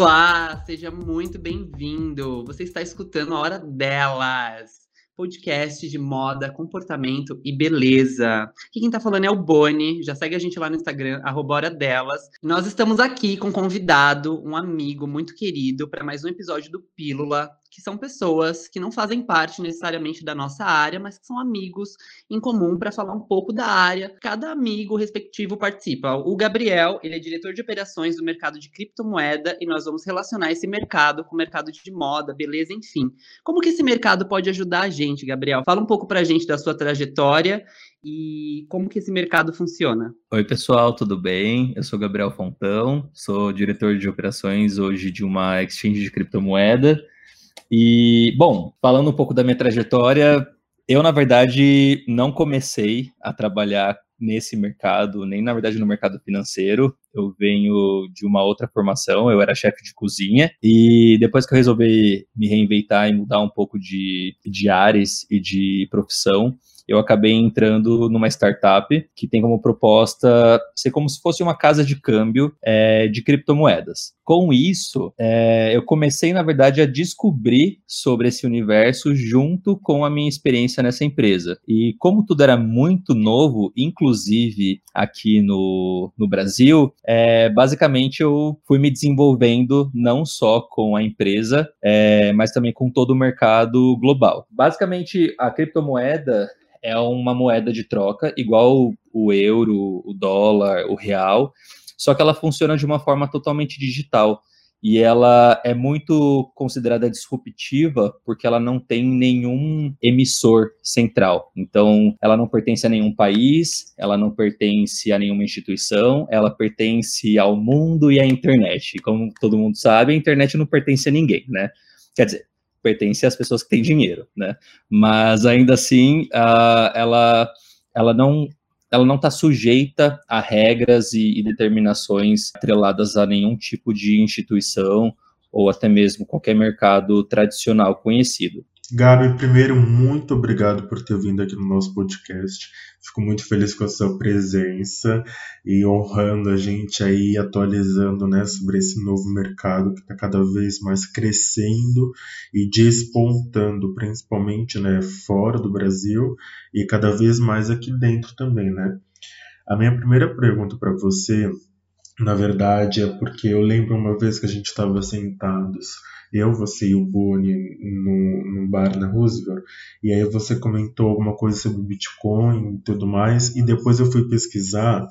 Olá, seja muito bem-vindo. Você está escutando a Hora Delas, podcast de moda, comportamento e beleza. Aqui quem tá falando é o Boni, já segue a gente lá no Instagram, Hora Delas. Nós estamos aqui com um convidado, um amigo muito querido, para mais um episódio do Pílula, que são pessoas que não fazem parte necessariamente da nossa área, mas que são amigos em comum para falar um pouco da área. Cada amigo respectivo participa. O Gabriel, ele é diretor de operações do mercado de criptomoeda e nós vamos relacionar esse mercado com o mercado de moda, beleza, enfim. Como que esse mercado pode ajudar a gente, Gabriel? Fala um pouco para a gente da sua trajetória e como que esse mercado funciona. Oi, pessoal, tudo bem? Eu sou Gabriel Fontão, sou diretor de operações hoje de uma exchange de criptomoeda. E, bom, falando um pouco da minha trajetória, eu, na verdade, não comecei a trabalhar nesse mercado, nem na verdade no mercado financeiro. Eu venho de uma outra formação, eu era chefe de cozinha, e depois que eu resolvi me reinventar e mudar um pouco de, de áreas e de profissão, eu acabei entrando numa startup que tem como proposta ser como se fosse uma casa de câmbio é, de criptomoedas. Com isso, é, eu comecei, na verdade, a descobrir sobre esse universo junto com a minha experiência nessa empresa. E como tudo era muito novo, inclusive aqui no, no Brasil, é, basicamente eu fui me desenvolvendo não só com a empresa, mas também com todo o mercado global. Basicamente, a criptomoeda é uma moeda de troca, igual o euro, o dólar, o real, só que ela funciona de uma forma totalmente digital. E ela é muito considerada disruptiva porque ela não tem nenhum emissor central. Então, ela não pertence a nenhum país, ela não pertence a nenhuma instituição, ela pertence ao mundo e à internet. Como todo mundo sabe, a internet não pertence a ninguém, né? Quer dizer, pertence às pessoas que têm dinheiro, né? Mas ainda assim, uh, ela, ela não ela não está sujeita a regras e, e, determinações atreladas a nenhum tipo de instituição ou até mesmo qualquer mercado tradicional conhecido. Gabi, primeiro, muito obrigado por ter vindo aqui no nosso podcast. Fico muito feliz com a sua presença e honrando a gente aí, atualizando né, sobre esse novo mercado que está cada vez mais crescendo e despontando, principalmente né, fora do Brasil e cada vez mais aqui dentro também. Né? A minha primeira pergunta para você, na verdade, é porque eu lembro uma vez que a gente estava sentados eu, você e o Boni no, no bar na Roosevelt, e aí você comentou alguma coisa sobre Bitcoin e tudo mais, e depois eu fui pesquisar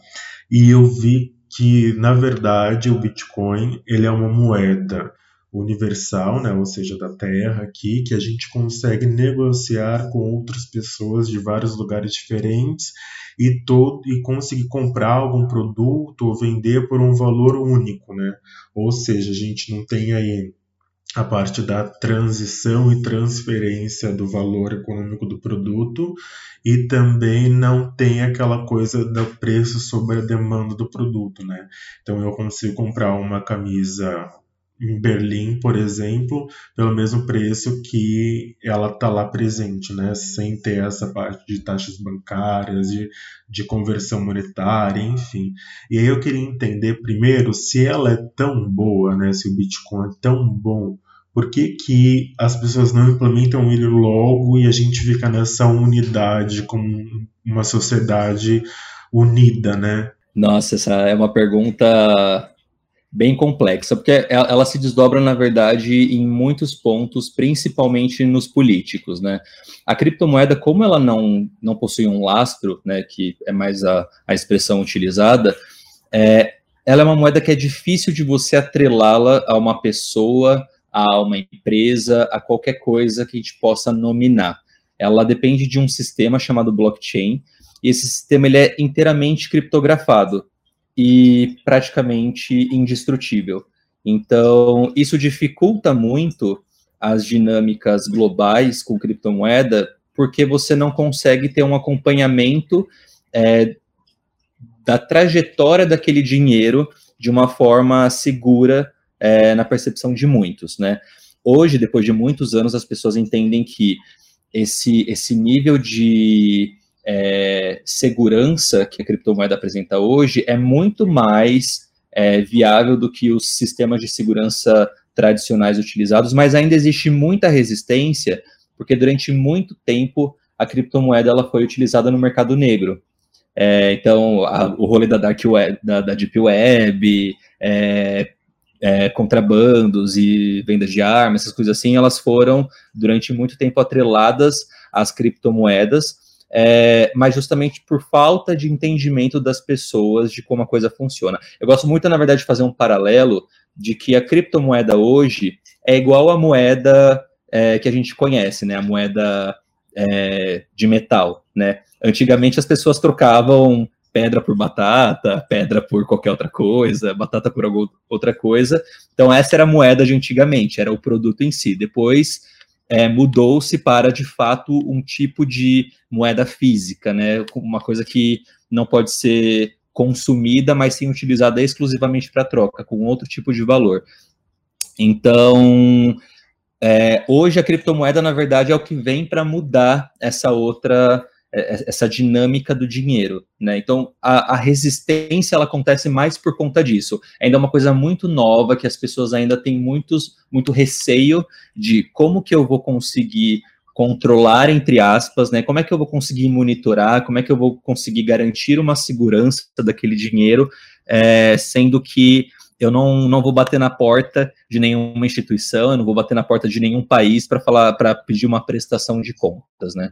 e eu vi que, na verdade, o Bitcoin ele é uma moeda universal, né, ou seja, da Terra aqui, que a gente consegue negociar com outras pessoas de vários lugares diferentes e todo e conseguir comprar algum produto ou vender por um valor único, né? Ou seja, a gente não tem aí a parte da transição e transferência do valor econômico do produto e também não tem aquela coisa do preço sobre a demanda do produto, né? Então eu consigo comprar uma camisa em Berlim, por exemplo, pelo mesmo preço que ela está lá presente, né? Sem ter essa parte de taxas bancárias, de, de conversão monetária, enfim. E aí eu queria entender primeiro se ela é tão boa, né? Se o Bitcoin é tão bom por que, que as pessoas não implementam ele logo e a gente fica nessa unidade como uma sociedade unida, né? Nossa, essa é uma pergunta bem complexa, porque ela se desdobra, na verdade, em muitos pontos, principalmente nos políticos, né? A criptomoeda, como ela não, não possui um lastro, né, que é mais a, a expressão utilizada, é, ela é uma moeda que é difícil de você atrelá-la a uma pessoa, a uma empresa, a qualquer coisa que a gente possa nominar. Ela depende de um sistema chamado blockchain, e esse sistema ele é inteiramente criptografado e praticamente indestrutível. Então, isso dificulta muito as dinâmicas globais com criptomoeda, porque você não consegue ter um acompanhamento é, da trajetória daquele dinheiro de uma forma segura é, na percepção de muitos, né? Hoje, depois de muitos anos, as pessoas entendem que esse, esse nível de é, segurança que a criptomoeda apresenta hoje é muito mais é, viável do que os sistemas de segurança tradicionais utilizados, mas ainda existe muita resistência, porque durante muito tempo a criptomoeda ela foi utilizada no mercado negro. É, então, a, o rolê da Dark Web, da, da Deep Web, é, é, contrabandos e vendas de armas, essas coisas assim, elas foram durante muito tempo atreladas às criptomoedas, é, mas justamente por falta de entendimento das pessoas de como a coisa funciona. Eu gosto muito, na verdade, de fazer um paralelo de que a criptomoeda hoje é igual à moeda é, que a gente conhece, né? A moeda é, de metal, né? Antigamente as pessoas trocavam pedra por batata, pedra por qualquer outra coisa, batata por alguma outra coisa. Então essa era a moeda de antigamente, era o produto em si. Depois é, mudou-se para de fato um tipo de moeda física, né? Uma coisa que não pode ser consumida, mas sim utilizada exclusivamente para troca, com outro tipo de valor. Então, é, hoje a criptomoeda, na verdade, é o que vem para mudar essa outra essa dinâmica do dinheiro, né? Então a, a, resistência ela acontece mais por conta disso. Ainda é uma coisa muito nova que as pessoas ainda têm muitos, muito receio de como que eu vou conseguir controlar entre aspas, né? Como é que eu vou conseguir monitorar? Como é que eu vou conseguir garantir uma segurança daquele dinheiro, é, sendo que eu não, não vou bater na porta de nenhuma instituição, eu não vou bater na porta de nenhum país para falar, para pedir uma prestação de contas, né?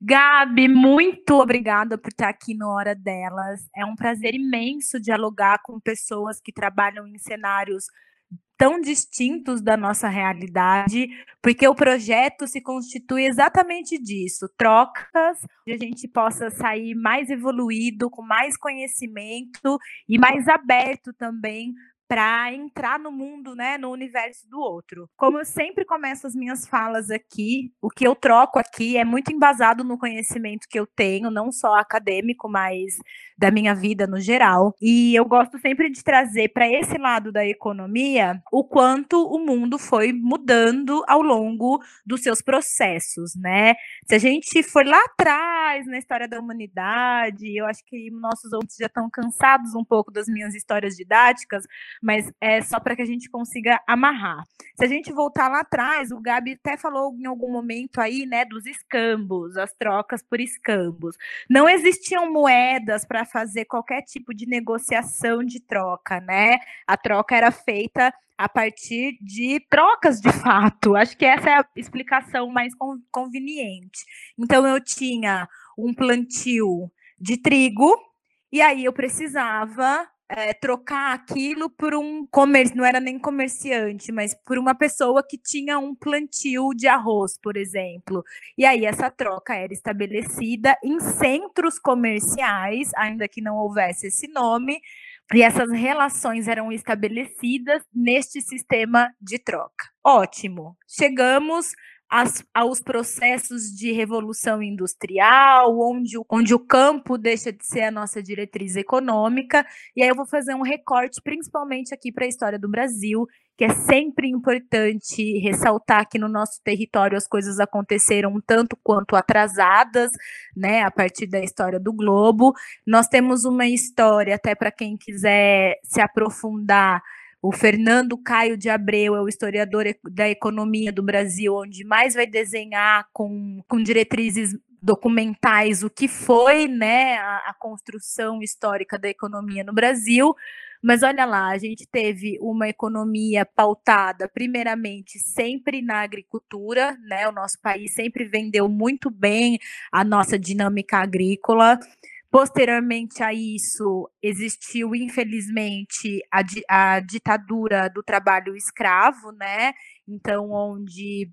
Gabi, muito obrigada por estar aqui no Hora Delas. É um prazer imenso dialogar com pessoas que trabalham em cenários tão distintos da nossa realidade, porque o projeto se constitui exatamente disso, trocas, onde a gente possa sair mais evoluído, com mais conhecimento e mais aberto também para entrar no mundo, né, no universo do outro. Como eu sempre começo as minhas falas aqui, o que eu troco aqui é muito embasado no conhecimento que eu tenho, não só acadêmico, mas da minha vida no geral. E eu gosto sempre de trazer para esse lado da economia o quanto o mundo foi mudando ao longo dos seus processos, né? Se a gente for lá atrás na história da humanidade, eu acho que nossos ouvintes já estão cansados um pouco das minhas histórias didáticas, mas é só para que a gente consiga amarrar. Se a gente voltar lá atrás, o Gabi até falou em algum momento aí, né, dos escambos, as trocas por escambos. Não existiam moedas para fazer qualquer tipo de negociação de troca, né? A troca era feita a partir de trocas de fato. Acho que essa é a explicação mais conveniente. Então eu tinha um plantio de trigo e aí eu precisava é, trocar aquilo por um comércio, não era nem comerciante, mas por uma pessoa que tinha um plantio de arroz, por exemplo. E aí essa troca era estabelecida em centros comerciais, ainda que não houvesse esse nome, e essas relações eram estabelecidas neste sistema de troca. Ótimo. Chegamos as, aos processos de revolução industrial, onde, onde o campo deixa de ser a nossa diretriz econômica. E aí eu vou fazer um recorte, principalmente aqui para a história do Brasil, que é sempre importante ressaltar que no nosso território as coisas aconteceram tanto quanto atrasadas, né, a partir da história do globo. Nós temos uma história, até para quem quiser se aprofundar, o Fernando Caio de Abreu é o historiador da economia do Brasil, onde mais vai desenhar com, com diretrizes documentais o que foi né, a, a construção histórica da economia no Brasil. Mas olha lá, a gente teve uma economia pautada, primeiramente, sempre na agricultura, né? O nosso país sempre vendeu muito bem a nossa dinâmica agrícola. Posteriormente a isso, existiu, infelizmente, a, a ditadura do trabalho escravo, né? Então, onde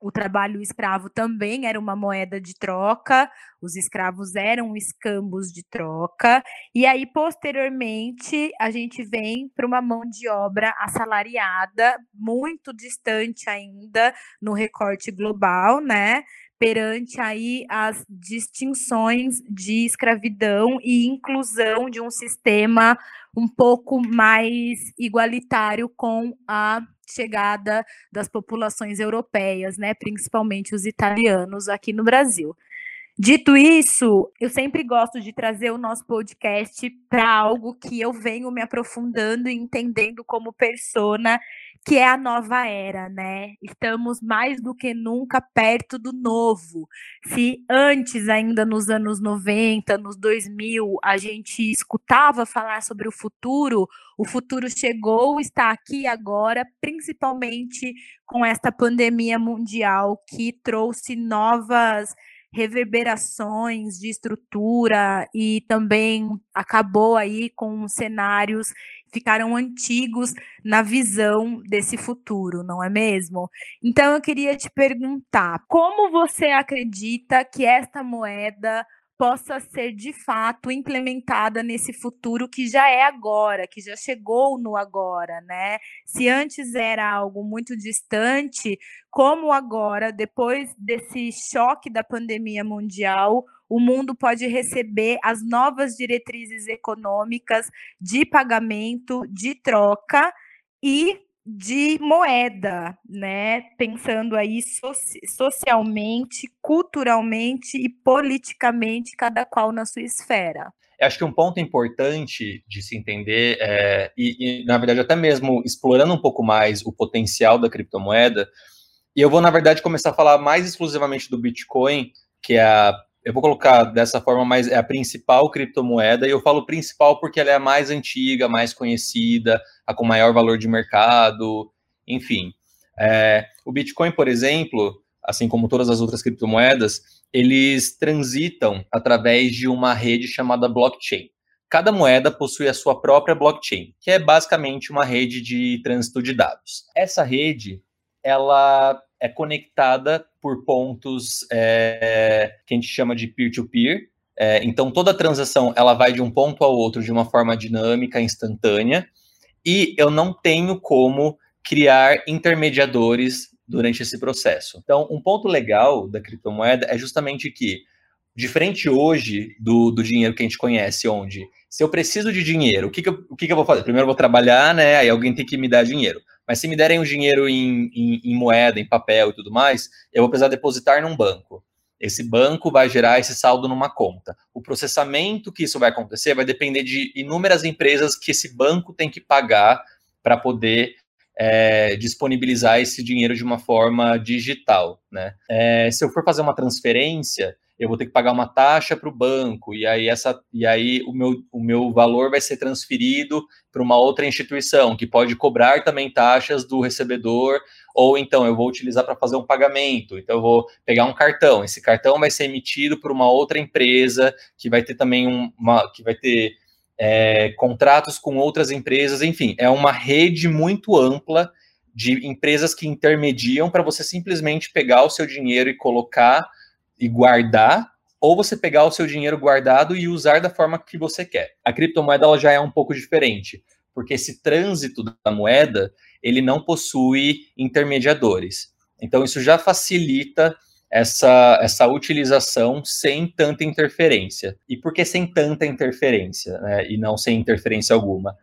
o trabalho escravo também era uma moeda de troca, os escravos eram escambos de troca, e aí, posteriormente, a gente vem para uma mão de obra assalariada, muito distante ainda no recorte global, né? Perante aí as distinções de escravidão e inclusão de um sistema um pouco mais igualitário com a chegada das populações europeias, né, principalmente os italianos aqui no Brasil. Dito isso, eu sempre gosto de trazer o nosso podcast para algo que eu venho me aprofundando e entendendo como persona que é a nova era, né? Estamos mais do que nunca perto do novo. Se antes, ainda nos anos 90, nos 2000, a gente escutava falar sobre o futuro, o futuro chegou, está aqui agora, principalmente com esta pandemia mundial que trouxe novas reverberações de estrutura e também acabou aí com cenários ficaram antigos na visão desse futuro, não é mesmo? Então eu queria te perguntar, como você acredita que esta moeda possa ser de fato implementada nesse futuro que já é agora, que já chegou no agora, né? Se antes era algo muito distante, como agora, depois desse choque da pandemia mundial, o mundo pode receber as novas diretrizes econômicas de pagamento, de troca e de moeda, né? Pensando aí socialmente, culturalmente e politicamente, cada qual na sua esfera. Eu acho que um ponto importante de se entender, é, e, e, na verdade até mesmo explorando um pouco mais o potencial da criptomoeda, e eu vou na verdade começar a falar mais exclusivamente do Bitcoin, que é a eu vou colocar dessa forma, mas é a principal criptomoeda, e eu falo principal porque ela é a mais antiga, mais conhecida, a com maior valor de mercado, enfim. É, o Bitcoin, por exemplo, assim como todas as outras criptomoedas, eles transitam através de uma rede chamada blockchain. Cada moeda possui a sua própria blockchain, que é basicamente uma rede de trânsito de dados. Essa rede, ela é conectada por pontos é, que a gente chama de peer-to-peer. -peer. É, então, toda transação ela vai de um ponto ao outro de uma forma dinâmica, instantânea, e eu não tenho como criar intermediadores durante esse processo. Então, um ponto legal da criptomoeda é justamente que, diferente hoje do, do dinheiro que a gente conhece, onde se eu preciso de dinheiro, o que, que, eu, o que, que eu vou fazer? Primeiro eu vou trabalhar, né? Aí alguém tem que me dar dinheiro. Mas se me derem o dinheiro em, em, em moeda, em papel e tudo mais, eu vou precisar depositar num banco. Esse banco vai gerar esse saldo numa conta. O processamento que isso vai acontecer vai depender de inúmeras empresas que esse banco tem que pagar para poder é, disponibilizar esse dinheiro de uma forma digital. Né? É, se eu for fazer uma transferência, eu vou ter que pagar uma taxa para o banco, e aí, essa, e aí o, meu, o meu valor vai ser transferido para uma outra instituição, que pode cobrar também taxas do recebedor, ou então eu vou utilizar para fazer um pagamento, então eu vou pegar um cartão, esse cartão vai ser emitido por uma outra empresa, que vai ter também uma, que vai ter é, contratos com outras empresas, enfim, é uma rede muito ampla de empresas que intermediam para você simplesmente pegar o seu dinheiro e colocar e guardar, ou você pegar o seu dinheiro guardado e usar da forma que você quer. A criptomoeda ela já é um pouco diferente, porque esse trânsito da moeda, ele não possui intermediadores. Então isso já facilita essa, essa utilização sem tanta interferência. E por que sem tanta interferência, né, e não sem interferência alguma?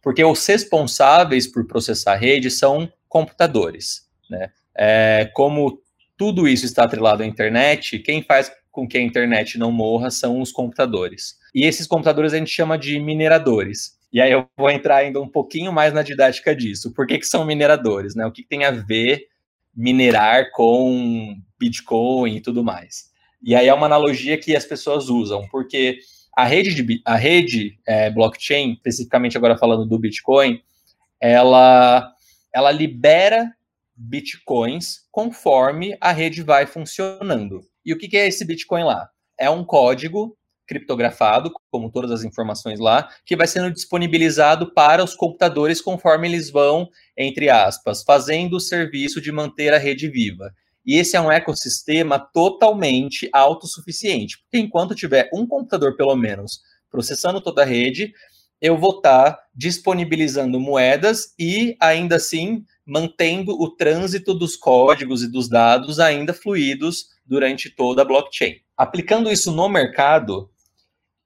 Porque os responsáveis por processar a rede são computadores. Né? É, como tudo isso está atrelado à internet, quem faz com que a internet não morra são os computadores. E esses computadores a gente chama de mineradores. E aí eu vou entrar ainda um pouquinho mais na didática disso. Por que, que são mineradores? Né? O que, tem a ver minerar com Bitcoin e tudo mais? E aí é uma analogia que as pessoas usam, porque a rede, de, a rede é, blockchain, especificamente agora falando do Bitcoin, ela, ela libera bitcoins conforme a rede vai funcionando. E o que é esse bitcoin lá? É um código criptografado, como todas as informações lá, que vai sendo disponibilizado para os computadores conforme eles vão, entre aspas, fazendo o serviço de manter a rede viva. E esse é um ecossistema totalmente autossuficiente, porque enquanto tiver um computador, pelo menos, processando toda a rede, eu vou estar tá disponibilizando moedas e, ainda assim, mantendo o trânsito dos códigos e dos dados ainda fluidos durante toda a blockchain. Aplicando isso no mercado,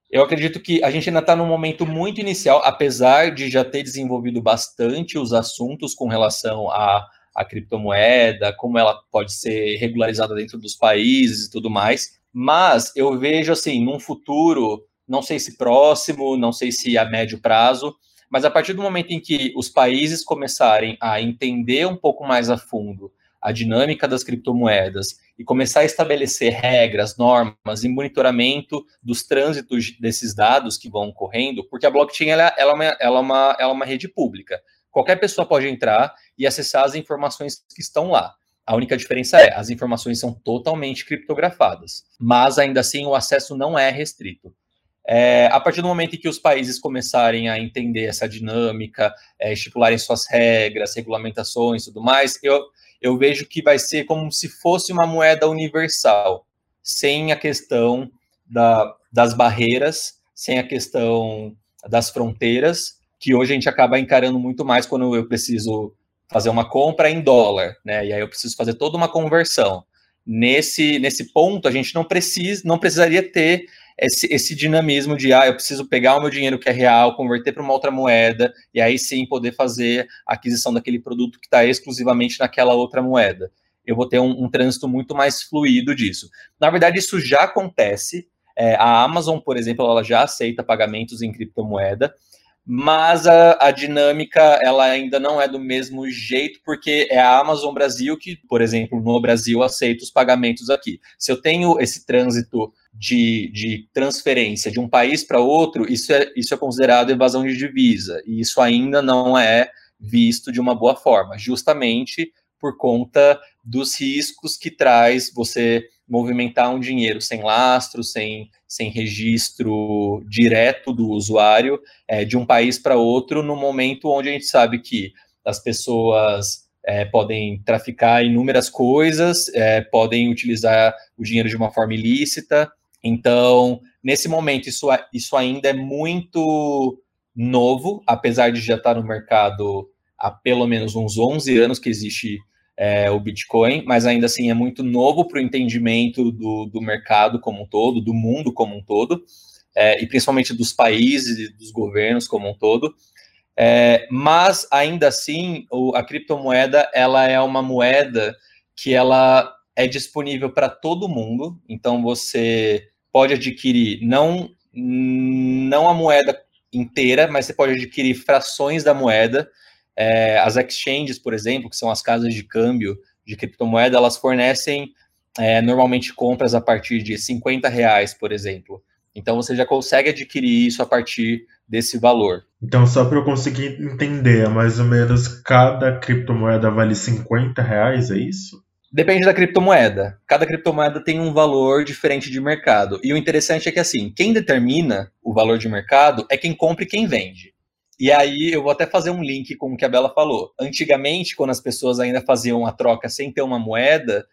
eu acredito que a gente ainda está num momento muito inicial, apesar de já ter desenvolvido bastante os assuntos com relação à, à criptomoeda, como ela pode ser regularizada dentro dos países e tudo mais. Mas eu vejo assim, num futuro, não sei se próximo, não sei se a médio prazo, mas a partir do momento em que os países começarem a entender um pouco mais a fundo a dinâmica das criptomoedas e começar a estabelecer regras, normas e monitoramento dos trânsitos desses dados que vão correndo, porque a blockchain ela, ela, é, uma, ela, é, uma, ela é uma rede pública. Qualquer pessoa pode entrar e acessar as informações que estão lá. A única diferença é, as informações são totalmente criptografadas, mas ainda assim o acesso não é restrito. É, a partir do momento em que os países começarem a entender essa dinâmica, é, estipularem suas regras, regulamentações e tudo mais, eu, eu vejo que vai ser como se fosse uma moeda universal, sem a questão da, das barreiras, sem a questão das fronteiras, que hoje a gente acaba encarando muito mais quando eu preciso fazer uma compra em dólar, né? E aí eu preciso fazer toda uma conversão. Nesse, nesse ponto, a gente não precisa, não precisaria ter esse, esse dinamismo de ah, eu preciso pegar o meu dinheiro que é real, converter para uma outra moeda, e aí sim poder fazer a aquisição daquele produto que está exclusivamente naquela outra moeda. Eu vou ter um, um, trânsito muito mais fluido disso. Na verdade, isso já acontece. É, a Amazon, por exemplo, ela já aceita pagamentos em criptomoeda mas a, a, dinâmica ela ainda não é do mesmo jeito, porque é a Amazon Brasil que, por exemplo, no Brasil aceita os pagamentos aqui. Se eu tenho esse trânsito de, de transferência de um país para outro, isso é, isso é considerado evasão de divisa, e isso ainda não é visto de uma boa forma, justamente por conta dos riscos que traz você movimentar um dinheiro sem lastro, sem, sem registro direto do usuário, é, de um país para outro, no momento onde a gente sabe que as pessoas é, podem traficar inúmeras coisas, é, podem utilizar o dinheiro de uma forma ilícita. Então, nesse momento, isso, isso ainda é muito novo, apesar de já estar no mercado há pelo menos uns 11 anos que existe é, o Bitcoin, mas ainda assim é muito novo para o entendimento do, do mercado como um todo, do mundo como um todo, é, e principalmente dos países e dos governos como um todo. É, mas ainda assim, o, a criptomoeda ela é uma moeda que ela é disponível para todo mundo. Então você pode adquirir não não a moeda inteira, mas você pode adquirir frações da moeda. É, as exchanges, por exemplo, que são as casas de câmbio de criptomoeda, elas fornecem é, normalmente compras a partir de 50 reais, por exemplo. Então você já consegue adquirir isso a partir desse valor. Então, só para eu conseguir entender, é mais ou menos cada criptomoeda vale 50 reais, é isso? Depende da criptomoeda. Cada criptomoeda tem um valor diferente de mercado. E o interessante é que, assim, quem determina o valor de mercado é quem compra e quem vende. E aí eu vou até fazer um link com o que a Bela falou. Antigamente, quando as pessoas ainda faziam a troca sem ter uma moeda,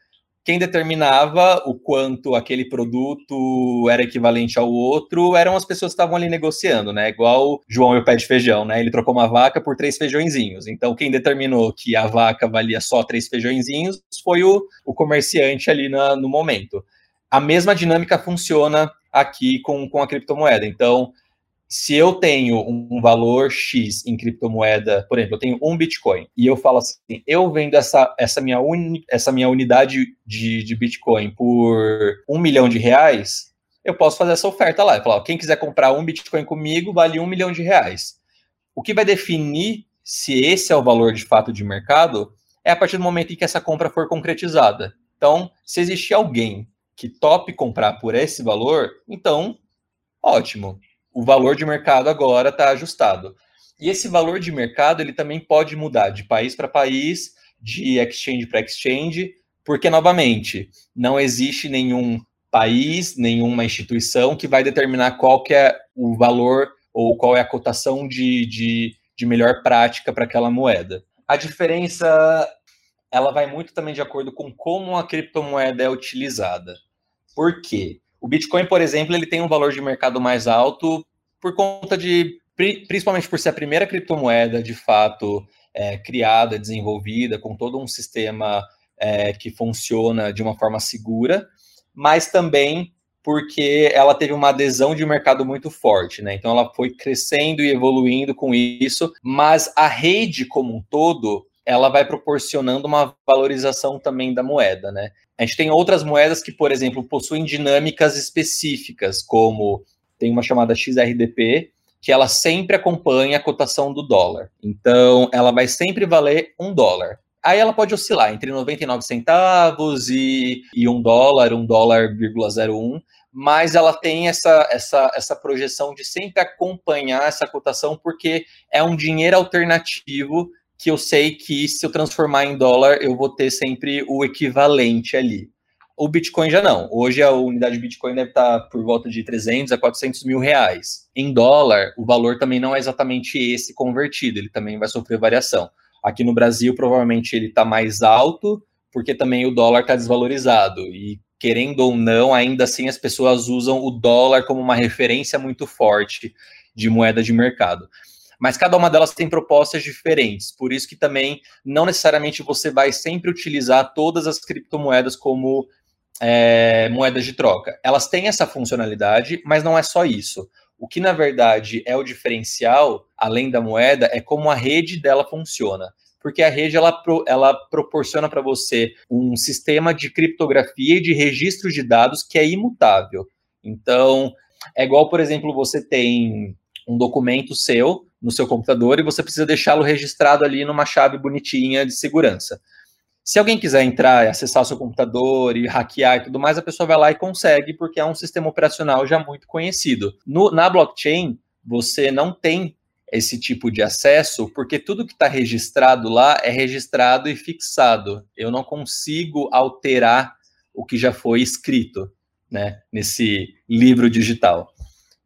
quem determinava o quanto aquele produto era equivalente ao outro eram as pessoas que estavam ali negociando, né? Igual João e o pé de feijão, né? Ele trocou uma vaca por três feijõezinhos. Então, quem determinou que a vaca valia só três feijõezinhos foi o, o comerciante ali na, no momento. A mesma dinâmica funciona aqui com, com a criptomoeda. Então, se eu tenho um valor X em criptomoeda, por exemplo, eu tenho um Bitcoin, e eu falo assim, eu vendo essa, essa, minha, uni, essa minha unidade de, de Bitcoin por um milhão de reais, eu posso fazer essa oferta lá. Eu falo, quem quiser comprar um Bitcoin comigo, vale um milhão de reais. O que vai definir se esse é o valor de fato de mercado é a partir do momento em que essa compra for concretizada. Então, se existir alguém que tope comprar por esse valor, então, ótimo o valor de mercado agora está ajustado. E esse valor de mercado ele também pode mudar de país para país, de exchange para exchange, porque, novamente, não existe nenhum país, nenhuma instituição que vai determinar qual que é o valor ou qual é a cotação de, de, de melhor prática para aquela moeda. A diferença ela vai muito também de acordo com como a criptomoeda é utilizada. Por quê? O Bitcoin, por exemplo, ele tem um valor de mercado mais alto por conta de, principalmente por ser a primeira criptomoeda de fato é, criada, desenvolvida, com todo um sistema é, que funciona de uma forma segura, mas também porque ela teve uma adesão de mercado muito forte, né? Então ela foi crescendo e evoluindo com isso, mas a rede como um todo, ela vai proporcionando uma valorização também da moeda, né? A gente tem outras moedas que, por exemplo, possuem dinâmicas específicas, como tem uma chamada XRDP, que ela sempre acompanha a cotação do dólar. Então, ela vai sempre valer um dólar. Aí ela pode oscilar entre 99 centavos e, e um dólar, um dólar, 01, mas ela tem essa, essa, essa projeção de sempre acompanhar essa cotação, porque é um dinheiro alternativo que eu sei que se eu transformar em dólar, eu vou ter sempre o equivalente ali. O Bitcoin já não. Hoje a unidade de Bitcoin deve estar por volta de 300 a 400 mil reais. Em dólar, o valor também não é exatamente esse convertido, ele também vai sofrer variação. Aqui no Brasil, provavelmente ele está mais alto, porque também o dólar está desvalorizado. E querendo ou não, ainda assim as pessoas usam o dólar como uma referência muito forte de moeda de mercado mas cada uma delas tem propostas diferentes. Por isso que também não necessariamente você vai sempre utilizar todas as criptomoedas como é, moedas de troca. Elas têm essa funcionalidade, mas não é só isso. O que na verdade é o diferencial, além da moeda, é como a rede dela funciona. Porque a rede ela, ela proporciona para você um sistema de criptografia e de registro de dados que é imutável. Então, é igual, por exemplo, você tem um documento seu no seu computador e você precisa deixá-lo registrado ali numa chave bonitinha de segurança. Se alguém quiser entrar e acessar o seu computador e hackear e tudo mais, a pessoa vai lá e consegue, porque é um sistema operacional já muito conhecido. No, na blockchain, você não tem esse tipo de acesso, porque tudo que está registrado lá é registrado e fixado. Eu não consigo alterar o que já foi escrito né, nesse livro digital.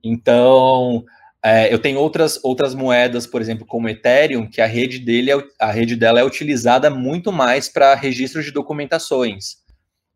Então, é, eu tenho outras, outras moedas, por exemplo, como Ethereum, que a rede dele é, a rede dela é utilizada muito mais para registro de documentações,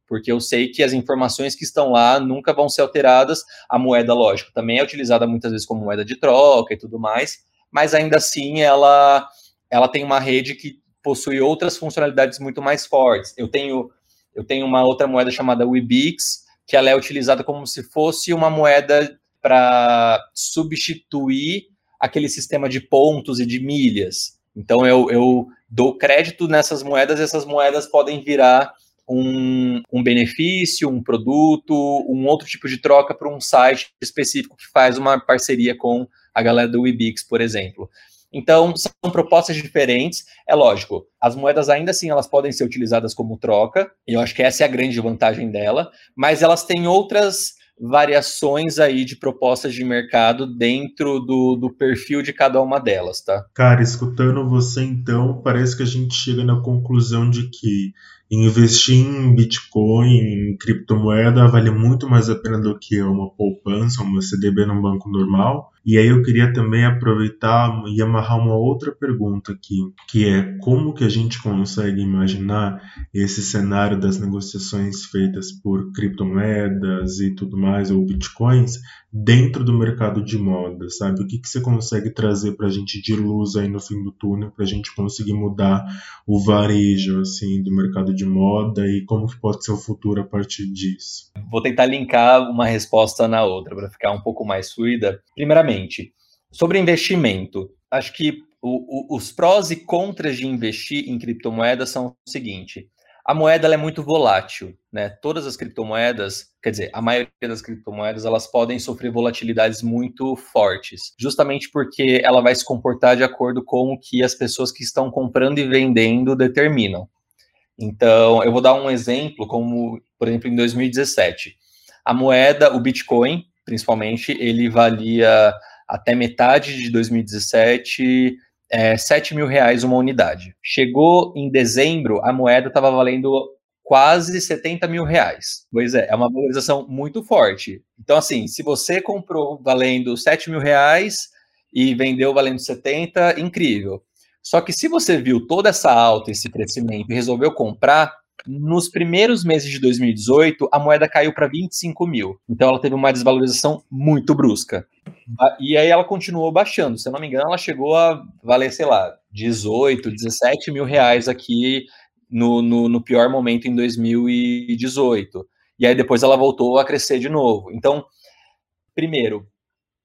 porque eu sei que as informações que estão lá nunca vão ser alteradas. A moeda, lógico, também é utilizada muitas vezes como moeda de troca e tudo mais, mas ainda assim ela, ela tem uma rede que possui outras funcionalidades muito mais fortes. Eu tenho eu tenho uma outra moeda chamada Webix, que ela é utilizada como se fosse uma moeda para substituir aquele sistema de pontos e de milhas. Então eu, eu dou crédito nessas moedas, e essas moedas podem virar um, um benefício, um produto, um outro tipo de troca para um site específico que faz uma parceria com a galera do Webix, por exemplo. Então, são propostas diferentes. É lógico, as moedas ainda assim elas podem ser utilizadas como troca, e eu acho que essa é a grande vantagem dela, mas elas têm outras variações aí de propostas de mercado dentro do, do perfil de cada uma delas, tá? Cara, escutando você então, parece que a gente chega na conclusão de que investir em Bitcoin, em criptomoeda, vale muito mais a pena do que uma poupança, uma CDB num banco normal. E aí eu queria também aproveitar e amarrar uma outra pergunta aqui, que é como que a gente consegue imaginar esse cenário das negociações feitas por criptomoedas e tudo mais, ou bitcoins, dentro do mercado de moda, sabe? O que, que você consegue trazer para a gente de luz aí no fim do túnel, para a gente conseguir mudar o varejo, assim, do mercado de moda e como que pode ser o futuro a partir disso? Vou tentar linkar uma resposta na outra para ficar um pouco mais fluida. Primeiramente, sobre investimento, acho que o, o, os prós e contras de investir em criptomoedas são o seguinte: a moeda é muito volátil, né? Todas as criptomoedas, quer dizer, a maioria das criptomoedas, elas podem sofrer volatilidades muito fortes, justamente porque ela vai se comportar de acordo com o que as pessoas que estão comprando e vendendo determinam. Então, eu vou dar um exemplo, como, por exemplo, em 2017, a moeda, o Bitcoin, principalmente, ele valia até metade de 2017 é, 7 mil reais uma unidade. Chegou em dezembro, a moeda estava valendo quase 70 mil reais. Pois é, é uma valorização muito forte. Então, assim, se você comprou valendo 7 mil reais e vendeu valendo 70, incrível. Só que se você viu toda essa alta, esse crescimento e resolveu comprar, nos primeiros meses de 2018, a moeda caiu para 25 mil. Então ela teve uma desvalorização muito brusca. E aí ela continuou baixando. Se eu não me engano, ela chegou a valer, sei lá, 18, 17 mil reais aqui no, no, no pior momento em 2018. E aí depois ela voltou a crescer de novo. Então, primeiro,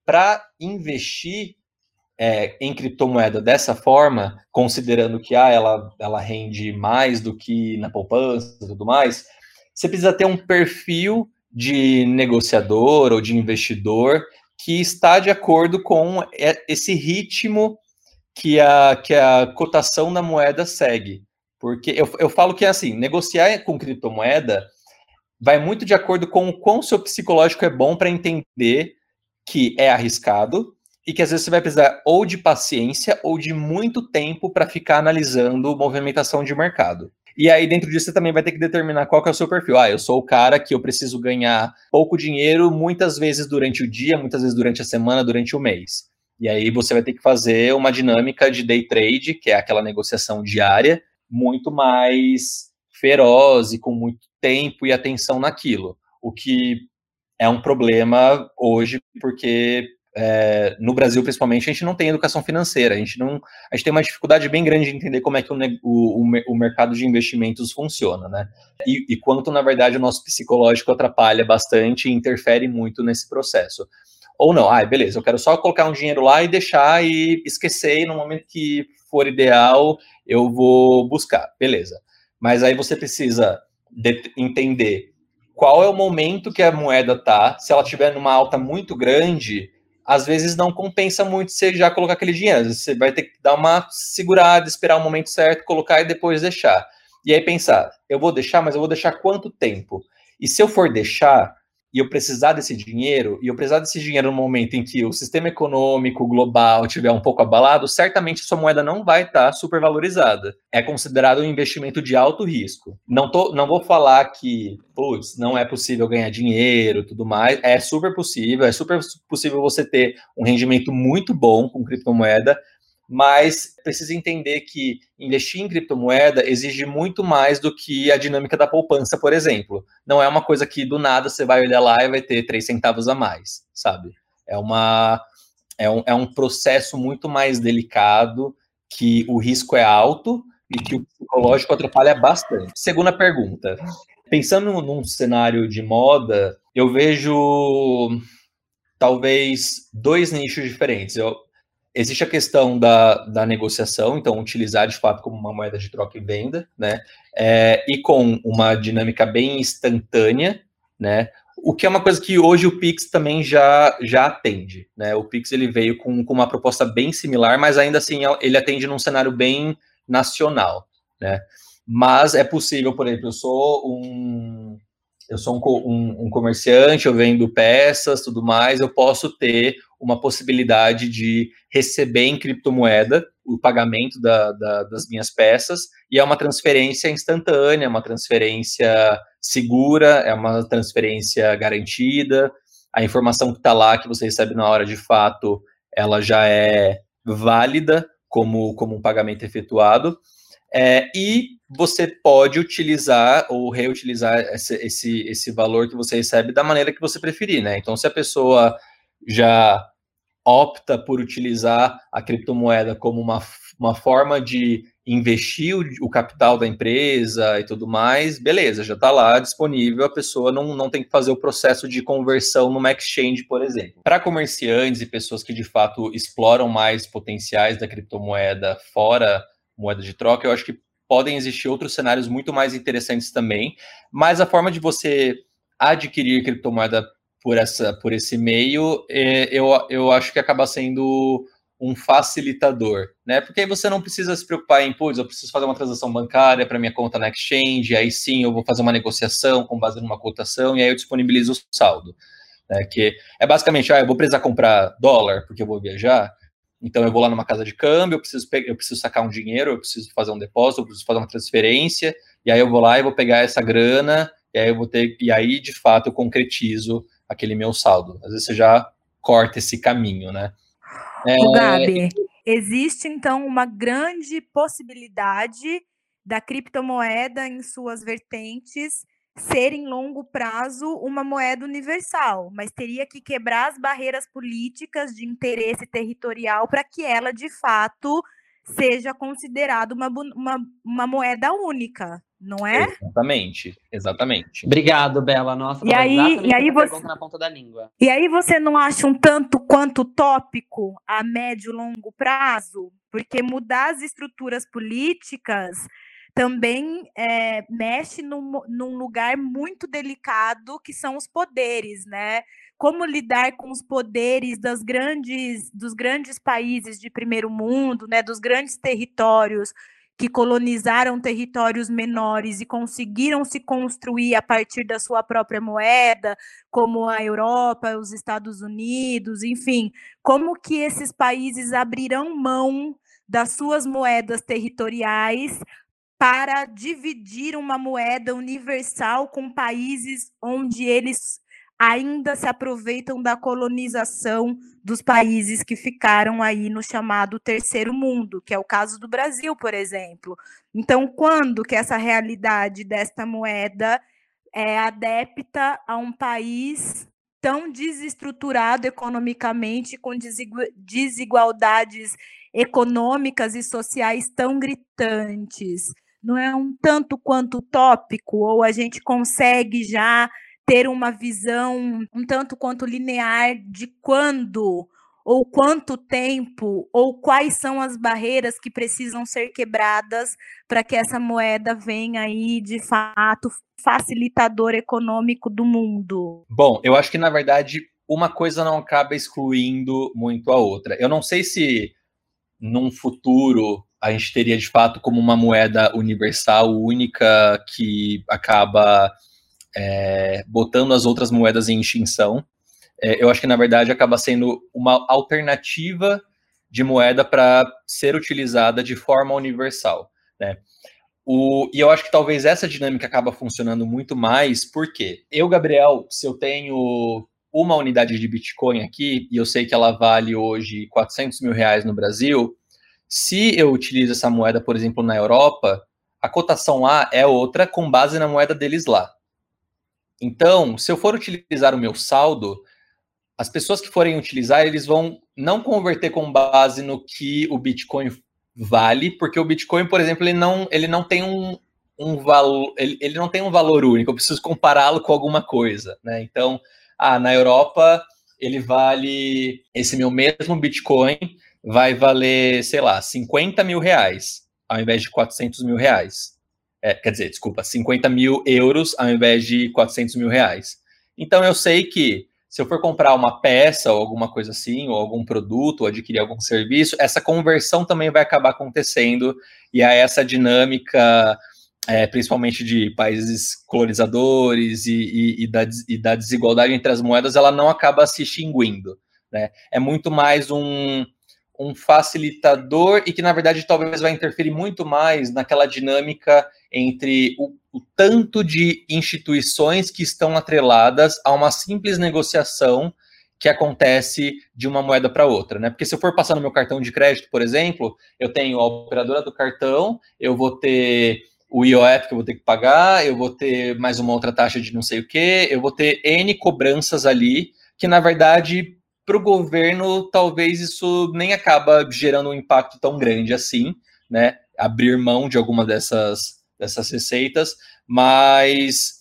para investir é, em criptomoeda dessa forma, considerando que ah, ela, ela rende mais do que na poupança e tudo mais, você precisa ter um perfil de negociador ou de investidor que está de acordo com esse ritmo que a, que a cotação da moeda segue. Porque eu, eu falo que assim, negociar com criptomoeda vai muito de acordo com o quão seu psicológico é bom para entender que é arriscado e que às vezes você vai precisar ou de paciência ou de muito tempo para ficar analisando movimentação de mercado. E aí, dentro disso, você também vai ter que determinar qual que é o seu perfil. Ah, eu sou o cara que eu preciso ganhar pouco dinheiro, muitas vezes durante o dia, muitas vezes durante a semana, durante o mês. E aí você vai ter que fazer uma dinâmica de day trade, que é aquela negociação diária, muito mais feroz e com muito tempo e atenção naquilo. O que é um problema hoje, porque é, no Brasil, principalmente, a gente não tem educação financeira, a gente não, a gente tem uma dificuldade bem grande de entender como é que o, o, o mercado de investimentos funciona, né? E, e, quanto, na verdade, o nosso psicológico atrapalha bastante e interfere muito nesse processo. Ou não, ah, beleza, eu quero só colocar um dinheiro lá e deixar e esquecer, e no momento que for ideal, eu vou buscar, beleza. Mas aí você precisa entender qual é o momento que a moeda tá, se ela tiver numa alta muito grande, às vezes não compensa muito você já colocar aquele dinheiro. Você vai ter que dar uma segurada, esperar o momento certo, colocar e depois deixar. E aí pensar, eu vou deixar, mas eu vou deixar quanto tempo? E se eu for deixar, e eu precisar desse dinheiro, e eu precisar desse dinheiro no momento em que o sistema econômico global estiver um pouco abalado, certamente sua moeda não vai estar tá super valorizada. É considerado um investimento de alto risco. Não, tô, não vou falar que, putz, não é possível ganhar dinheiro tudo mais. É super possível, é super possível você ter um rendimento muito bom com criptomoeda, mas precisa entender que investir em criptomoeda exige muito mais do que a dinâmica da poupança, por exemplo. Não é uma coisa que do nada você vai olhar lá e vai ter três centavos a mais, sabe? É, uma, é, um, é um processo muito mais delicado, que o risco é alto e que o psicológico atrapalha bastante. Segunda pergunta. Pensando num cenário de moda, eu vejo talvez dois nichos diferentes. Eu, Existe a questão da, da negociação, então utilizar de fato como uma moeda de troca e venda, né? É, e com uma dinâmica bem instantânea, né? O que é uma coisa que hoje o Pix também já, já atende, né? O Pix ele veio com, com uma proposta bem similar, mas ainda assim ele atende num cenário bem nacional, né? Mas é possível, por exemplo, eu sou um, eu sou um, um, um, comerciante, eu vendo peças, tudo mais, eu posso ter uma possibilidade de receber em criptomoeda o pagamento da, da, das minhas peças, e é uma transferência instantânea, uma transferência segura, é uma transferência garantida, a informação que está lá, que você recebe na hora de fato, ela já é válida como, como um pagamento efetuado, é, e você pode utilizar ou reutilizar esse, esse, esse valor que você recebe da maneira que você preferir, né? Então, se a pessoa já opta por utilizar a criptomoeda como uma, uma forma de investir o, o capital da empresa e tudo mais, beleza, já está lá disponível, a pessoa não, não tem que fazer o processo de conversão numa exchange, por exemplo. Para comerciantes e pessoas que de fato exploram mais potenciais da criptomoeda fora moeda de troca, eu acho que podem existir outros cenários muito mais interessantes também, mas a forma de você adquirir criptomoeda por, essa, por esse meio, é, eu, eu acho que acaba sendo um facilitador, né? Porque aí você não precisa se preocupar em, putz, eu preciso fazer uma transação bancária para minha conta na exchange, aí sim eu vou fazer uma negociação com base numa cotação e aí eu disponibilizo o saldo. Né? Que é basicamente, ah, eu vou precisar comprar dólar porque eu vou viajar, então eu vou lá numa casa de câmbio, eu preciso, eu preciso sacar um dinheiro, eu preciso fazer um depósito, eu preciso fazer uma transferência, e aí eu vou lá e vou pegar essa grana, e aí eu vou ter, e aí de fato eu concretizo aquele meu saldo. Às vezes você já corta esse caminho, né? É... O Gabi, existe então uma grande possibilidade da criptomoeda em suas vertentes ser em longo prazo uma moeda universal, mas teria que quebrar as barreiras políticas de interesse territorial para que ela, de fato, seja considerada uma, uma, uma moeda única. não é? Exatamente, exatamente. Obrigado, Bela. Nossa, e aí, e aí você na ponta da língua. E aí você não acha um tanto quanto tópico a médio e longo prazo? Porque mudar as estruturas políticas também é, mexe num, num lugar muito delicado que são os poderes, né? Como lidar com os poderes das grandes, dos grandes países de primeiro mundo, né? Dos grandes territórios que colonizaram territórios menores e conseguiram se construir a partir da sua própria moeda, como a Europa, os Estados Unidos, enfim, como que esses países abrirão mão das suas moedas territoriais para dividir uma moeda universal com países onde eles ainda se aproveitam da colonização dos países que ficaram aí no chamado terceiro mundo, que é o caso do Brasil, por exemplo. Então, quando que essa realidade desta moeda é adepta a um país tão desestruturado economicamente, com desigualdades econômicas e sociais tão gritantes? Não é um tanto quanto tópico, ou a gente consegue já ter uma visão um tanto quanto linear de quando ou quanto tempo ou quais são as barreiras que precisam ser quebradas para que essa moeda venha aí de fato facilitador econômico do mundo. Bom, eu acho que na verdade uma coisa não acaba excluindo muito a outra. Eu não sei se num futuro a gente teria de fato como uma moeda universal única que acaba é, botando as outras moedas em extinção. É, eu acho que, na verdade, acaba sendo uma alternativa de moeda para ser utilizada de forma universal. Né? O, e eu acho que talvez essa dinâmica acaba funcionando muito mais, porque eu, Gabriel, se eu tenho uma unidade de Bitcoin aqui, e eu sei que ela vale hoje 400 mil reais no Brasil, se eu utilizo essa moeda, por exemplo, na Europa, a cotação lá é outra com base na moeda deles lá. Então, se eu for utilizar o meu saldo, as pessoas que forem utilizar, eles vão não converter com base no que o Bitcoin vale, porque o Bitcoin, por exemplo, ele não, ele não tem um, um valor, ele, ele não tem um valor único, eu preciso compará-lo com alguma coisa, né? Então, ah, na Europa ele vale esse meu mesmo Bitcoin vai valer, sei lá, 50 mil reais, ao invés de 400 mil reais. É, quer dizer, desculpa, 50 mil euros ao invés de 400 mil reais. Então eu sei que se eu for comprar uma peça ou alguma coisa assim, ou algum produto, ou adquirir algum serviço, essa conversão também vai acabar acontecendo, e a essa dinâmica, é, principalmente de países colonizadores e, e, e, da, e da desigualdade entre as moedas, ela não acaba se extinguindo. Né? É muito mais um, um facilitador e que, na verdade, talvez vai interferir muito mais naquela dinâmica entre o, o, tanto de instituições que estão atreladas a uma simples negociação que acontece de uma moeda para outra, né? Porque se eu for passar no meu cartão de crédito, por exemplo, eu tenho a operadora do cartão, eu vou ter o IOF que eu vou ter que pagar, eu vou ter mais uma outra taxa de não sei o que, eu vou ter N cobranças ali, que na verdade para o governo talvez isso nem acaba gerando um impacto tão grande assim, né? Abrir mão de alguma dessas dessas receitas, mas,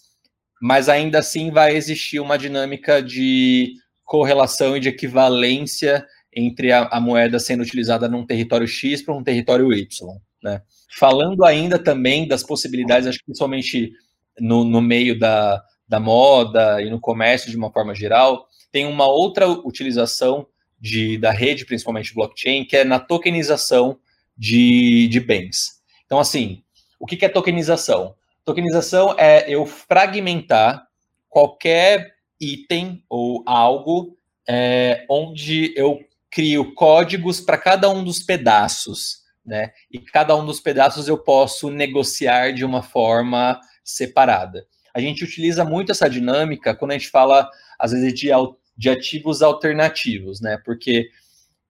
mas ainda assim vai existir uma dinâmica de correlação e de equivalência entre a, a moeda sendo utilizada num território X para um território Y. Né? Falando ainda também das possibilidades, acho que principalmente no, no meio da, da moda e no comércio de uma forma geral, tem uma outra utilização de, da rede, principalmente blockchain, que é na tokenização de, de bens. Então, assim, o que, é tokenização? Tokenização é eu fragmentar qualquer item ou algo é, onde eu crio códigos para cada um dos pedaços, né? E cada um dos pedaços eu posso negociar de uma forma separada. A gente utiliza muito essa dinâmica quando a gente fala, às vezes, de, de ativos alternativos, né? Porque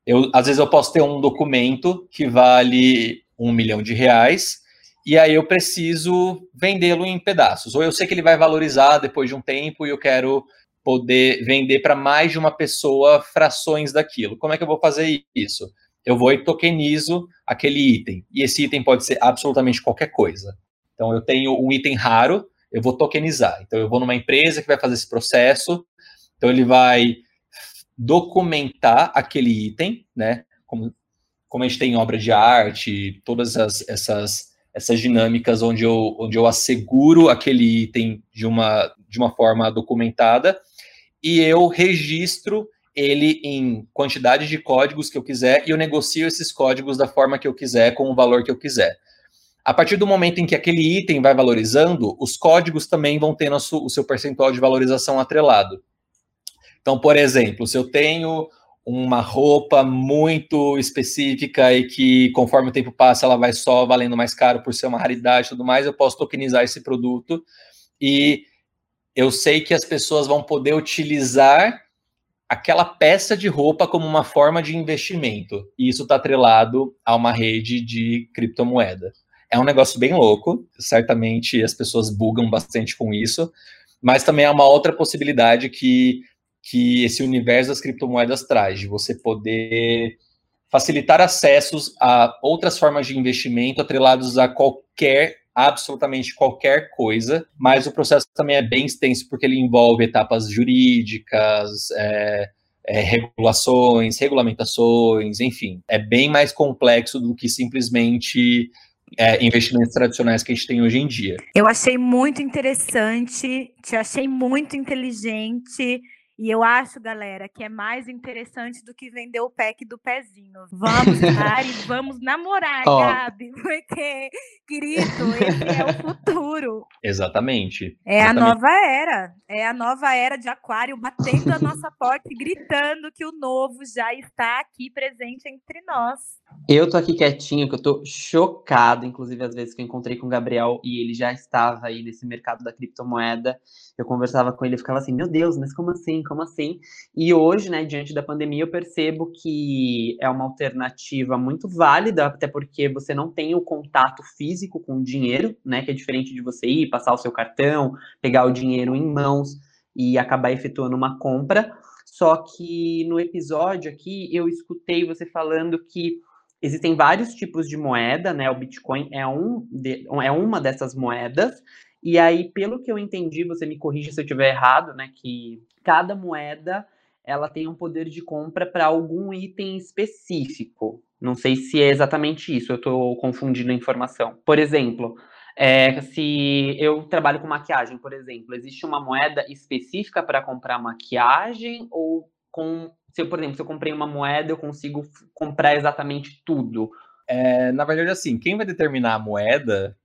eu, às vezes eu posso ter um documento que vale um milhão de reais e aí eu preciso vendê-lo em pedaços. Ou eu sei que ele vai valorizar depois de um tempo e eu quero poder vender para mais de uma pessoa frações daquilo. Como é que eu vou fazer isso? Eu vou e tokenizo aquele item. E esse item pode ser absolutamente qualquer coisa. Então, eu tenho um item raro, eu vou tokenizar. Então, eu vou numa empresa que vai fazer esse processo, então ele vai documentar aquele item, né? Como, como a gente tem obra de arte, todas as, essas, essas dinâmicas onde eu, onde eu asseguro aquele item de uma, de uma forma documentada e eu registro ele em quantidade de códigos que eu quiser e eu negocio esses códigos da forma que eu quiser, com o valor que eu quiser. A partir do momento em que aquele item vai valorizando, os códigos também vão ter o seu percentual de valorização atrelado. Então, por exemplo, se eu tenho uma roupa muito específica e que, conforme o tempo passa, ela vai só valendo mais caro por ser uma raridade e tudo mais, eu posso tokenizar esse produto e eu sei que as pessoas vão poder utilizar aquela peça de roupa como uma forma de investimento. E isso está atrelado a uma rede de criptomoeda. É um negócio bem louco, certamente as pessoas bugam bastante com isso, mas também é uma outra possibilidade que que esse universo das criptomoedas traz, de você poder facilitar acessos a outras formas de investimento atrelados a qualquer, absolutamente qualquer coisa, mas o processo também é bem extenso porque ele envolve etapas jurídicas, é, é, regulações, regulamentações, enfim, é bem mais complexo do que simplesmente é, investimentos tradicionais que a gente tem hoje em dia. Eu achei muito interessante, te achei muito inteligente. E eu acho, galera, que é mais interessante do que vender o pack do pezinho. Vamos, Ari, vamos namorar, oh. Gabi, porque, querido, esse é o futuro. Exatamente. É Exatamente. a nova era. É a nova era de aquário batendo a nossa porta e gritando que o novo já está aqui presente entre nós. Eu tô aqui quietinho, que eu tô chocado, inclusive às vezes que eu encontrei com o Gabriel e ele já estava aí nesse mercado da criptomoeda. Eu conversava com ele e ficava assim, meu Deus, mas como assim? Como assim? E hoje, né, diante da pandemia, eu percebo que é uma alternativa muito válida, até porque você não tem o contato físico com o dinheiro, né, que é diferente de você ir, passar o seu cartão, pegar o dinheiro em mãos e acabar efetuando uma compra. Só que no episódio aqui eu escutei você falando que existem vários tipos de moeda, né? O Bitcoin é, um de, é uma dessas moedas. E aí, pelo que eu entendi, você me corrija se eu estiver errado, né? Que cada moeda ela tem um poder de compra para algum item específico. Não sei se é exatamente isso, eu estou confundindo a informação. Por exemplo, é, se eu trabalho com maquiagem, por exemplo, existe uma moeda específica para comprar maquiagem ou com se eu, por exemplo, se eu comprei uma moeda, eu consigo comprar exatamente tudo. É, na verdade, assim, quem vai determinar a moeda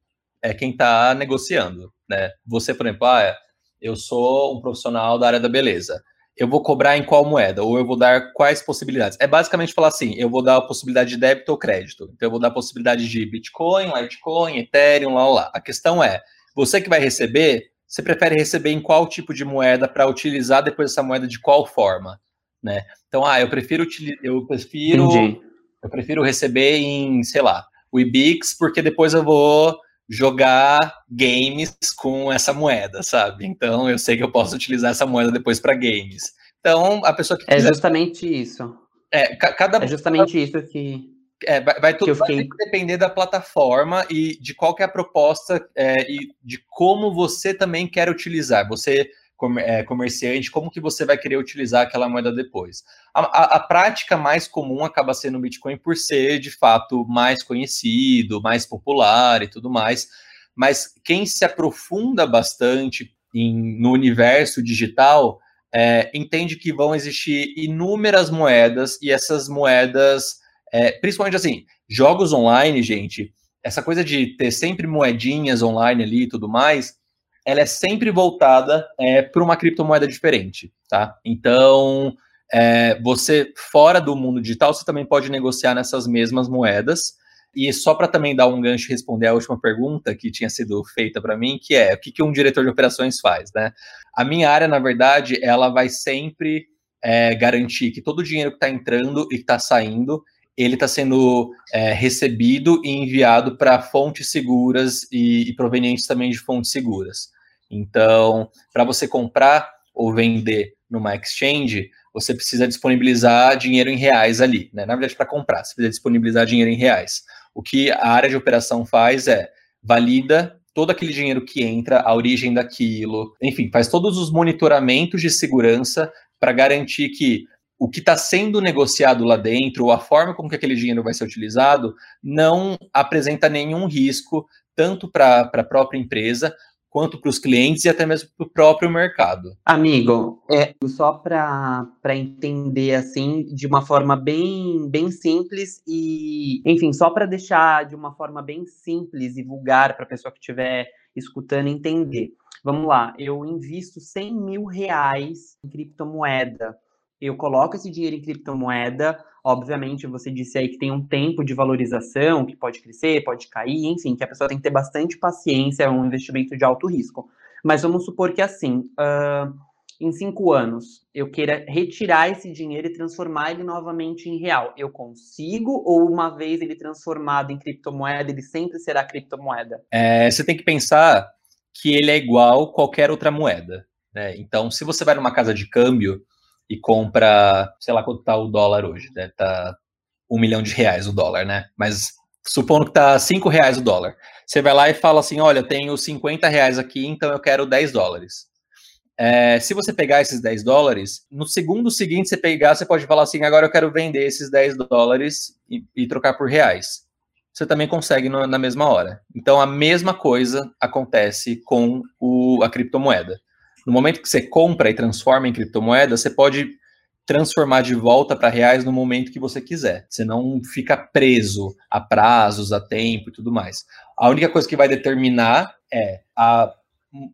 é quem está negociando, né? Você, por exemplo, ah, eu sou um profissional da área da beleza. Eu vou cobrar em qual moeda? Ou eu vou dar quais possibilidades? É basicamente falar assim: eu vou dar a possibilidade de débito ou crédito. Então, eu vou dar a possibilidade de Bitcoin, Litecoin, Ethereum, lá, lá. A questão é: você que vai receber, você prefere receber em qual tipo de moeda para utilizar depois essa moeda de qual forma? né? Então, ah, eu prefiro eu prefiro Entendi. eu prefiro receber em, sei lá, o Ibix, porque depois eu vou jogar games com essa moeda, sabe? Então, eu sei que eu posso utilizar essa moeda depois para games. Então, a pessoa que É justamente isso. É, cada É justamente isso que é, vai, vai, tudo, fiquei... vai depender da plataforma e de qual é a proposta é, e de como você também quer utilizar. Você comerciante, como que você vai querer utilizar aquela moeda depois. A, a, a, prática mais comum acaba sendo o Bitcoin por ser, de fato, mais conhecido, mais popular e tudo mais, mas quem se aprofunda bastante em, no universo digital é, entende que vão existir inúmeras moedas e essas moedas, é, principalmente assim, jogos online, gente, essa coisa de ter sempre moedinhas online ali e tudo mais, ela é sempre voltada é, para uma criptomoeda diferente, tá? Então, é, você, fora do mundo digital, você também pode negociar nessas mesmas moedas. E só para também dar um gancho e responder a última pergunta que tinha sido feita para mim, que é o que, que um diretor de operações faz, né? A minha área, na verdade, ela vai sempre é, garantir que todo o dinheiro que está entrando e que está saindo, ele está sendo é, recebido e enviado para fontes seguras e, e, provenientes também de fontes seguras. Então, para você comprar ou vender numa exchange, você precisa disponibilizar dinheiro em reais ali, né? Na verdade, para comprar, você precisa disponibilizar dinheiro em reais. O que a área de operação faz é valida todo aquele dinheiro que entra, a origem daquilo, enfim, faz todos os monitoramentos de segurança para garantir que o que está sendo negociado lá dentro, ou a forma como que aquele dinheiro vai ser utilizado, não apresenta nenhum risco, tanto para a própria empresa, quanto para os clientes e até mesmo para o próprio mercado. Amigo, é só para entender assim de uma forma bem, bem simples e, enfim, só para deixar de uma forma bem simples e vulgar para a pessoa que estiver escutando entender. Vamos lá, eu invisto 100 mil reais em criptomoeda eu coloco esse dinheiro em criptomoeda. Obviamente, você disse aí que tem um tempo de valorização, que pode crescer, pode cair, enfim, que a pessoa tem que ter bastante paciência, é um investimento de alto risco. Mas vamos supor que assim, uh, em cinco anos, eu queira retirar esse dinheiro e transformar ele novamente em real. Eu consigo? Ou uma vez ele transformado em criptomoeda, ele sempre será criptomoeda? É, você tem que pensar que ele é igual qualquer outra moeda. Né? Então, se você vai numa casa de câmbio e compra, sei lá quanto tá o dólar hoje, deve tá um milhão de reais o dólar, né? Mas supondo que tá cinco reais o dólar. Você vai lá e fala assim, olha, eu tenho 50 reais aqui, então eu quero 10 dólares. É, se você pegar esses 10 dólares, no segundo seguinte você pegar, você pode falar assim, agora eu quero vender esses 10 dólares e, e trocar por reais. Você também consegue no, na mesma hora. Então a mesma coisa acontece com o, a criptomoeda. No momento que você compra e transforma em criptomoeda, você pode transformar de volta para reais no momento que você quiser. Você não fica preso a prazos, a tempo e tudo mais. A única coisa que vai determinar é a,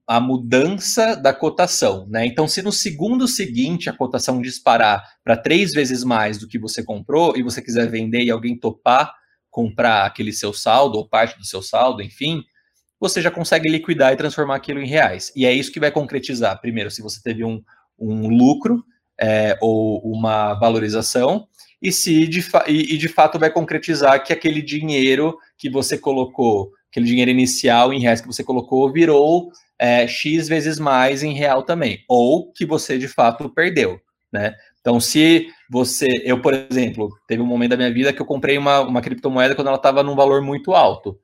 a mudança da cotação, né? Então, se no segundo seguinte a cotação disparar para três vezes mais do que você comprou e você quiser vender e alguém topar comprar aquele seu saldo ou parte do seu saldo, enfim, você já consegue liquidar e transformar aquilo em reais. E é isso que vai concretizar, primeiro, se você teve um, um lucro é, ou uma valorização, e se de, e, e de fato vai concretizar que aquele dinheiro que você colocou, aquele dinheiro inicial em reais que você colocou, virou é, X vezes mais em real também, ou que você de fato perdeu, né? Então, se você, eu, por exemplo, teve um momento da minha vida que eu comprei uma, uma criptomoeda quando ela estava num valor muito alto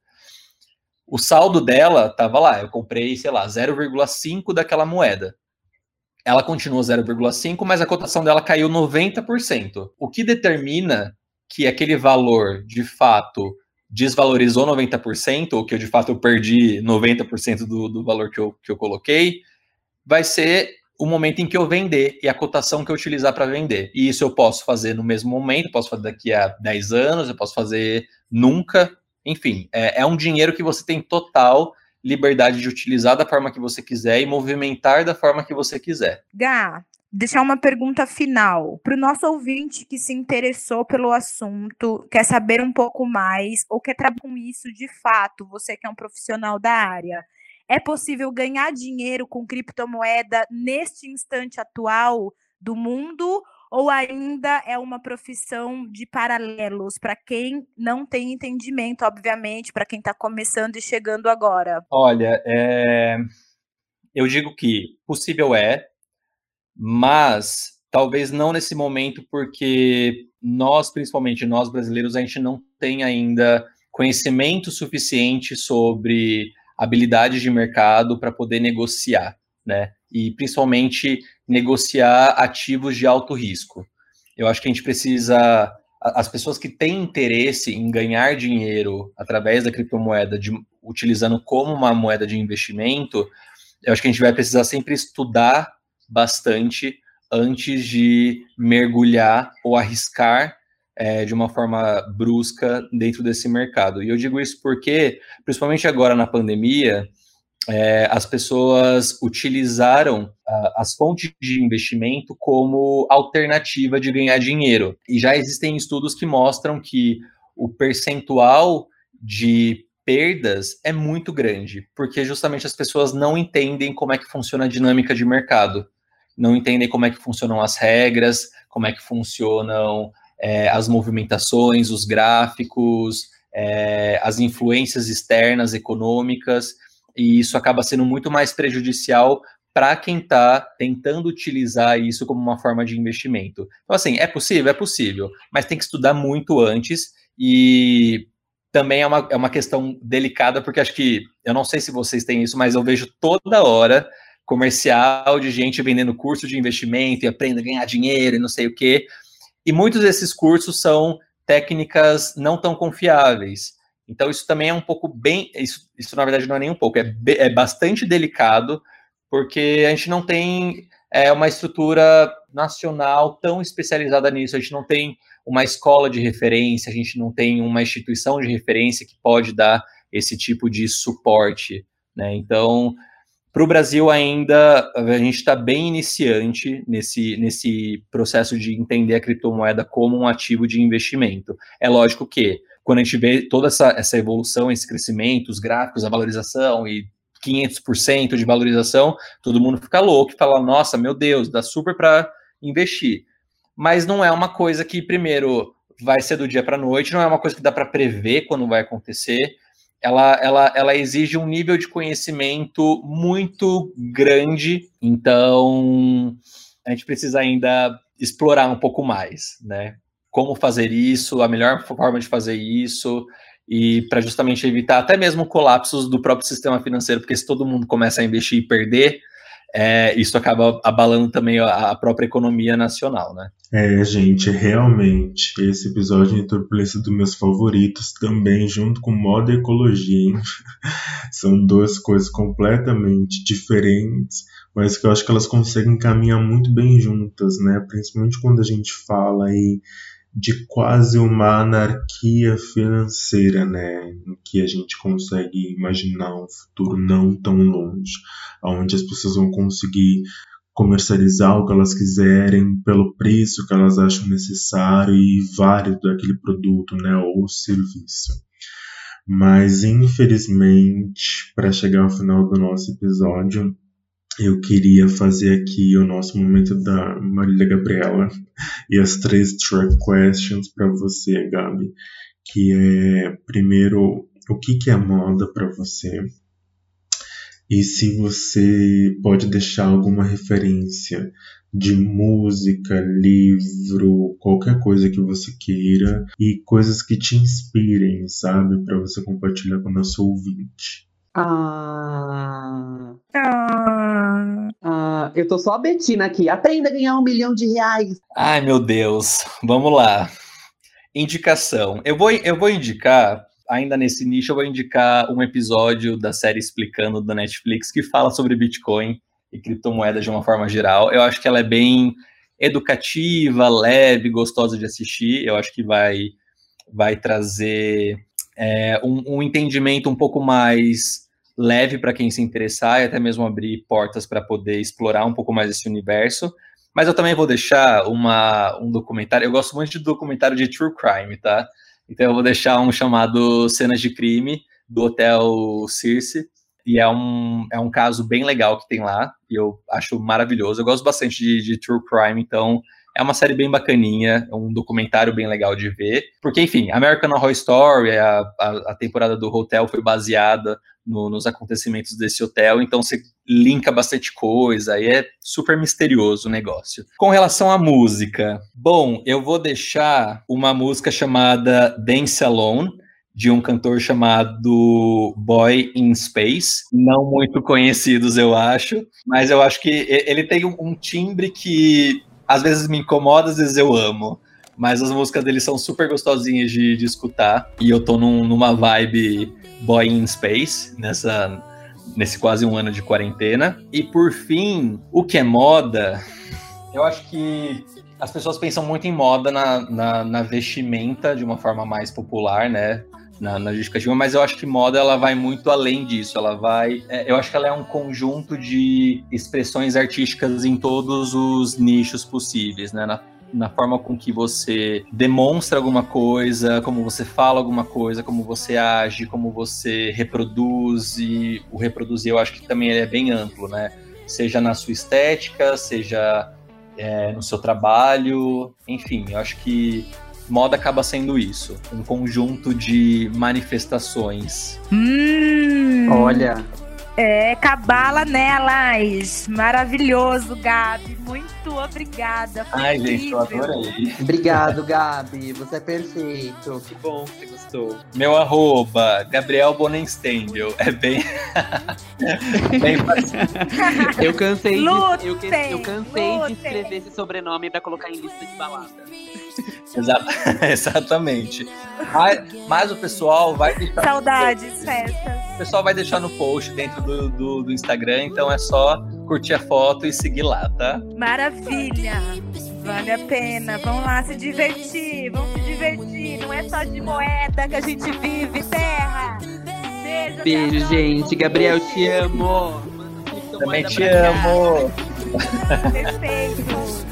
o saldo dela estava lá, eu comprei, sei lá, 0,5 daquela moeda. Ela continua 0,5, mas a cotação dela caiu 90%. O que determina que aquele valor, de fato, desvalorizou 90%, ou que eu, de fato eu perdi 90% do, do valor que eu, que eu coloquei, vai ser o momento em que eu vender e a cotação que eu utilizar para vender. E isso eu posso fazer no mesmo momento, posso fazer daqui a 10 anos, eu posso fazer nunca, enfim, é, é um dinheiro que você tem total liberdade de utilizar da forma que você quiser e movimentar da forma que você quiser. Gá, deixar uma pergunta final para o nosso ouvinte que se interessou pelo assunto, quer saber um pouco mais ou quer trabalhar com isso de fato, você que é um profissional da área. É possível ganhar dinheiro com criptomoeda neste instante atual do mundo ou ainda é uma profissão de paralelos para quem não tem entendimento, obviamente, para quem está começando e chegando agora? Olha, é... eu digo que possível é, mas talvez não nesse momento, porque nós, principalmente nós brasileiros, a gente não tem ainda conhecimento suficiente sobre habilidades de mercado para poder negociar, né? E principalmente negociar ativos de alto risco. Eu acho que a gente precisa. As pessoas que têm interesse em ganhar dinheiro através da criptomoeda, de, utilizando como uma moeda de investimento, eu acho que a gente vai precisar sempre estudar bastante antes de mergulhar ou arriscar é, de uma forma brusca dentro desse mercado. E eu digo isso porque, principalmente agora na pandemia, é, as pessoas utilizaram uh, as fontes de investimento como alternativa de ganhar dinheiro. E já existem estudos que mostram que o percentual de perdas é muito grande, porque justamente as pessoas não entendem como é que funciona a dinâmica de mercado, não entendem como é que funcionam as regras, como é que funcionam é, as movimentações, os gráficos, é, as influências externas econômicas e isso acaba sendo muito mais prejudicial para quem está tentando utilizar isso como uma forma de investimento. Então, assim, é possível? É possível, mas tem que estudar muito antes e também é uma, é uma questão delicada, porque acho que, eu não sei se vocês têm isso, mas eu vejo toda hora comercial de gente vendendo curso de investimento e aprenda a ganhar dinheiro e não sei o quê. E muitos desses cursos são técnicas não tão confiáveis. Então, isso também é um pouco bem. Isso, isso na verdade, não é nem um pouco, é, é bastante delicado, porque a gente não tem é, uma estrutura nacional tão especializada nisso, a gente não tem uma escola de referência, a gente não tem uma instituição de referência que pode dar esse tipo de suporte. Né? Então, para o Brasil ainda, a gente está bem iniciante nesse, nesse processo de entender a criptomoeda como um ativo de investimento. É lógico que, quando a gente vê toda essa, essa evolução, esse crescimento, os gráficos, a valorização e 500% de valorização, todo mundo fica louco e fala, nossa, meu Deus, dá super para investir. Mas não é uma coisa que, primeiro, vai ser do dia para a noite, não é uma coisa que dá para prever quando vai acontecer, ela, ela, ela exige um nível de conhecimento muito grande, então a gente precisa ainda explorar um pouco mais, né? Como fazer isso, a melhor forma de fazer isso, e para justamente evitar até mesmo colapsos do próprio sistema financeiro, porque se todo mundo começa a investir e perder, é, isso acaba abalando também a, a, própria economia nacional, né? É, gente, realmente, esse episódio de Turbulência dos meus favoritos também, junto com moda e ecologia, hein? são duas coisas completamente diferentes, mas que eu acho que elas conseguem caminhar muito bem juntas, né? Principalmente quando a gente fala aí de quase uma anarquia financeira, né, em que a gente consegue imaginar um futuro não tão longe, onde as pessoas vão conseguir comercializar o que elas quiserem pelo preço que elas acham necessário e válido daquele produto, né, ou serviço. Mas infelizmente, para chegar ao final do nosso episódio, eu queria fazer aqui o nosso momento da Marília Gabriela e as três track questions para você, Gabi, que é primeiro o que, que é moda para você e se você pode deixar alguma referência de música, livro, qualquer coisa que você queira e coisas que te inspirem, sabe, para você compartilhar com o nosso ouvinte. Ah. Ah. ah. Eu tô só a Betina aqui. Aprenda a ganhar um milhão de reais. Ai, meu Deus. Vamos lá. Indicação. Eu vou, eu vou indicar, ainda nesse nicho, eu vou indicar um episódio da série Explicando da Netflix que fala sobre Bitcoin e criptomoedas de uma forma geral. Eu acho que ela é bem educativa, leve, gostosa de assistir. Eu acho que vai, vai trazer é, um, um entendimento um pouco mais leve para quem se interessar e até mesmo abrir portas para poder explorar um pouco mais esse universo. Mas eu também vou deixar uma, um documentário. Eu gosto muito de documentário de true crime, tá? Então eu vou deixar um chamado Cenas de Crime do Hotel Circe. E é um, é um caso bem legal que tem lá. E eu acho maravilhoso. Eu gosto bastante de, de true crime, então é uma série bem bacaninha, é um documentário bem legal de ver. Porque, enfim, American Horror Story, a, a, a temporada do Hotel foi baseada no, nos acontecimentos desse hotel, então você linka bastante coisa e é super misterioso o negócio. Com relação à música, bom, eu vou deixar uma música chamada Dance Alone, de um cantor chamado Boy in Space, não muito conhecidos, eu acho, mas eu acho que ele tem um timbre que às vezes me incomoda, às vezes eu amo. Mas as músicas dele são super gostosinhas de, de escutar. E eu tô num, numa vibe Boy in Space, nessa, nesse quase um ano de quarentena. E por fim, o que é moda? Eu acho que as pessoas pensam muito em moda na, na, na vestimenta de uma forma mais popular, né? Na, na, justificativa, mas eu acho que moda ela vai muito além disso. Ela vai. É, eu acho que ela é um conjunto de expressões artísticas em todos os nichos possíveis, né? Na, na forma com que você demonstra alguma coisa, como você fala alguma coisa, como você age, como você reproduz. E o reproduzir eu acho que também é bem amplo, né? Seja na sua estética, seja é, no seu trabalho, enfim, eu acho que moda acaba sendo isso, um conjunto de manifestações. Hum. Olha, É, cabala nelas. Maravilhoso, Gabi. Muito obrigada. Foi Ai, incrível. gente, eu adorei. Obrigado, Gabi. Você é perfeito. Que bom que você gostou. Meu arroba, Gabriel Bonenstendel. É bem. bem eu cansei, de, eu, eu cansei de escrever esse sobrenome para colocar em lista de balada. Exatamente. Mas, mas, o pessoal vai deixar. Saudades, festas. O pessoal vai deixar no post dentro do, do, do Instagram, então é só curtir a foto e seguir lá, tá? Maravilha! Vale a pena. Vamos lá se divertir. Vamos se divertir. Não é só de moeda que a gente vive, terra. Beijo, Beijo gente. Gabriel, te amo. Também te amo. Perfeito.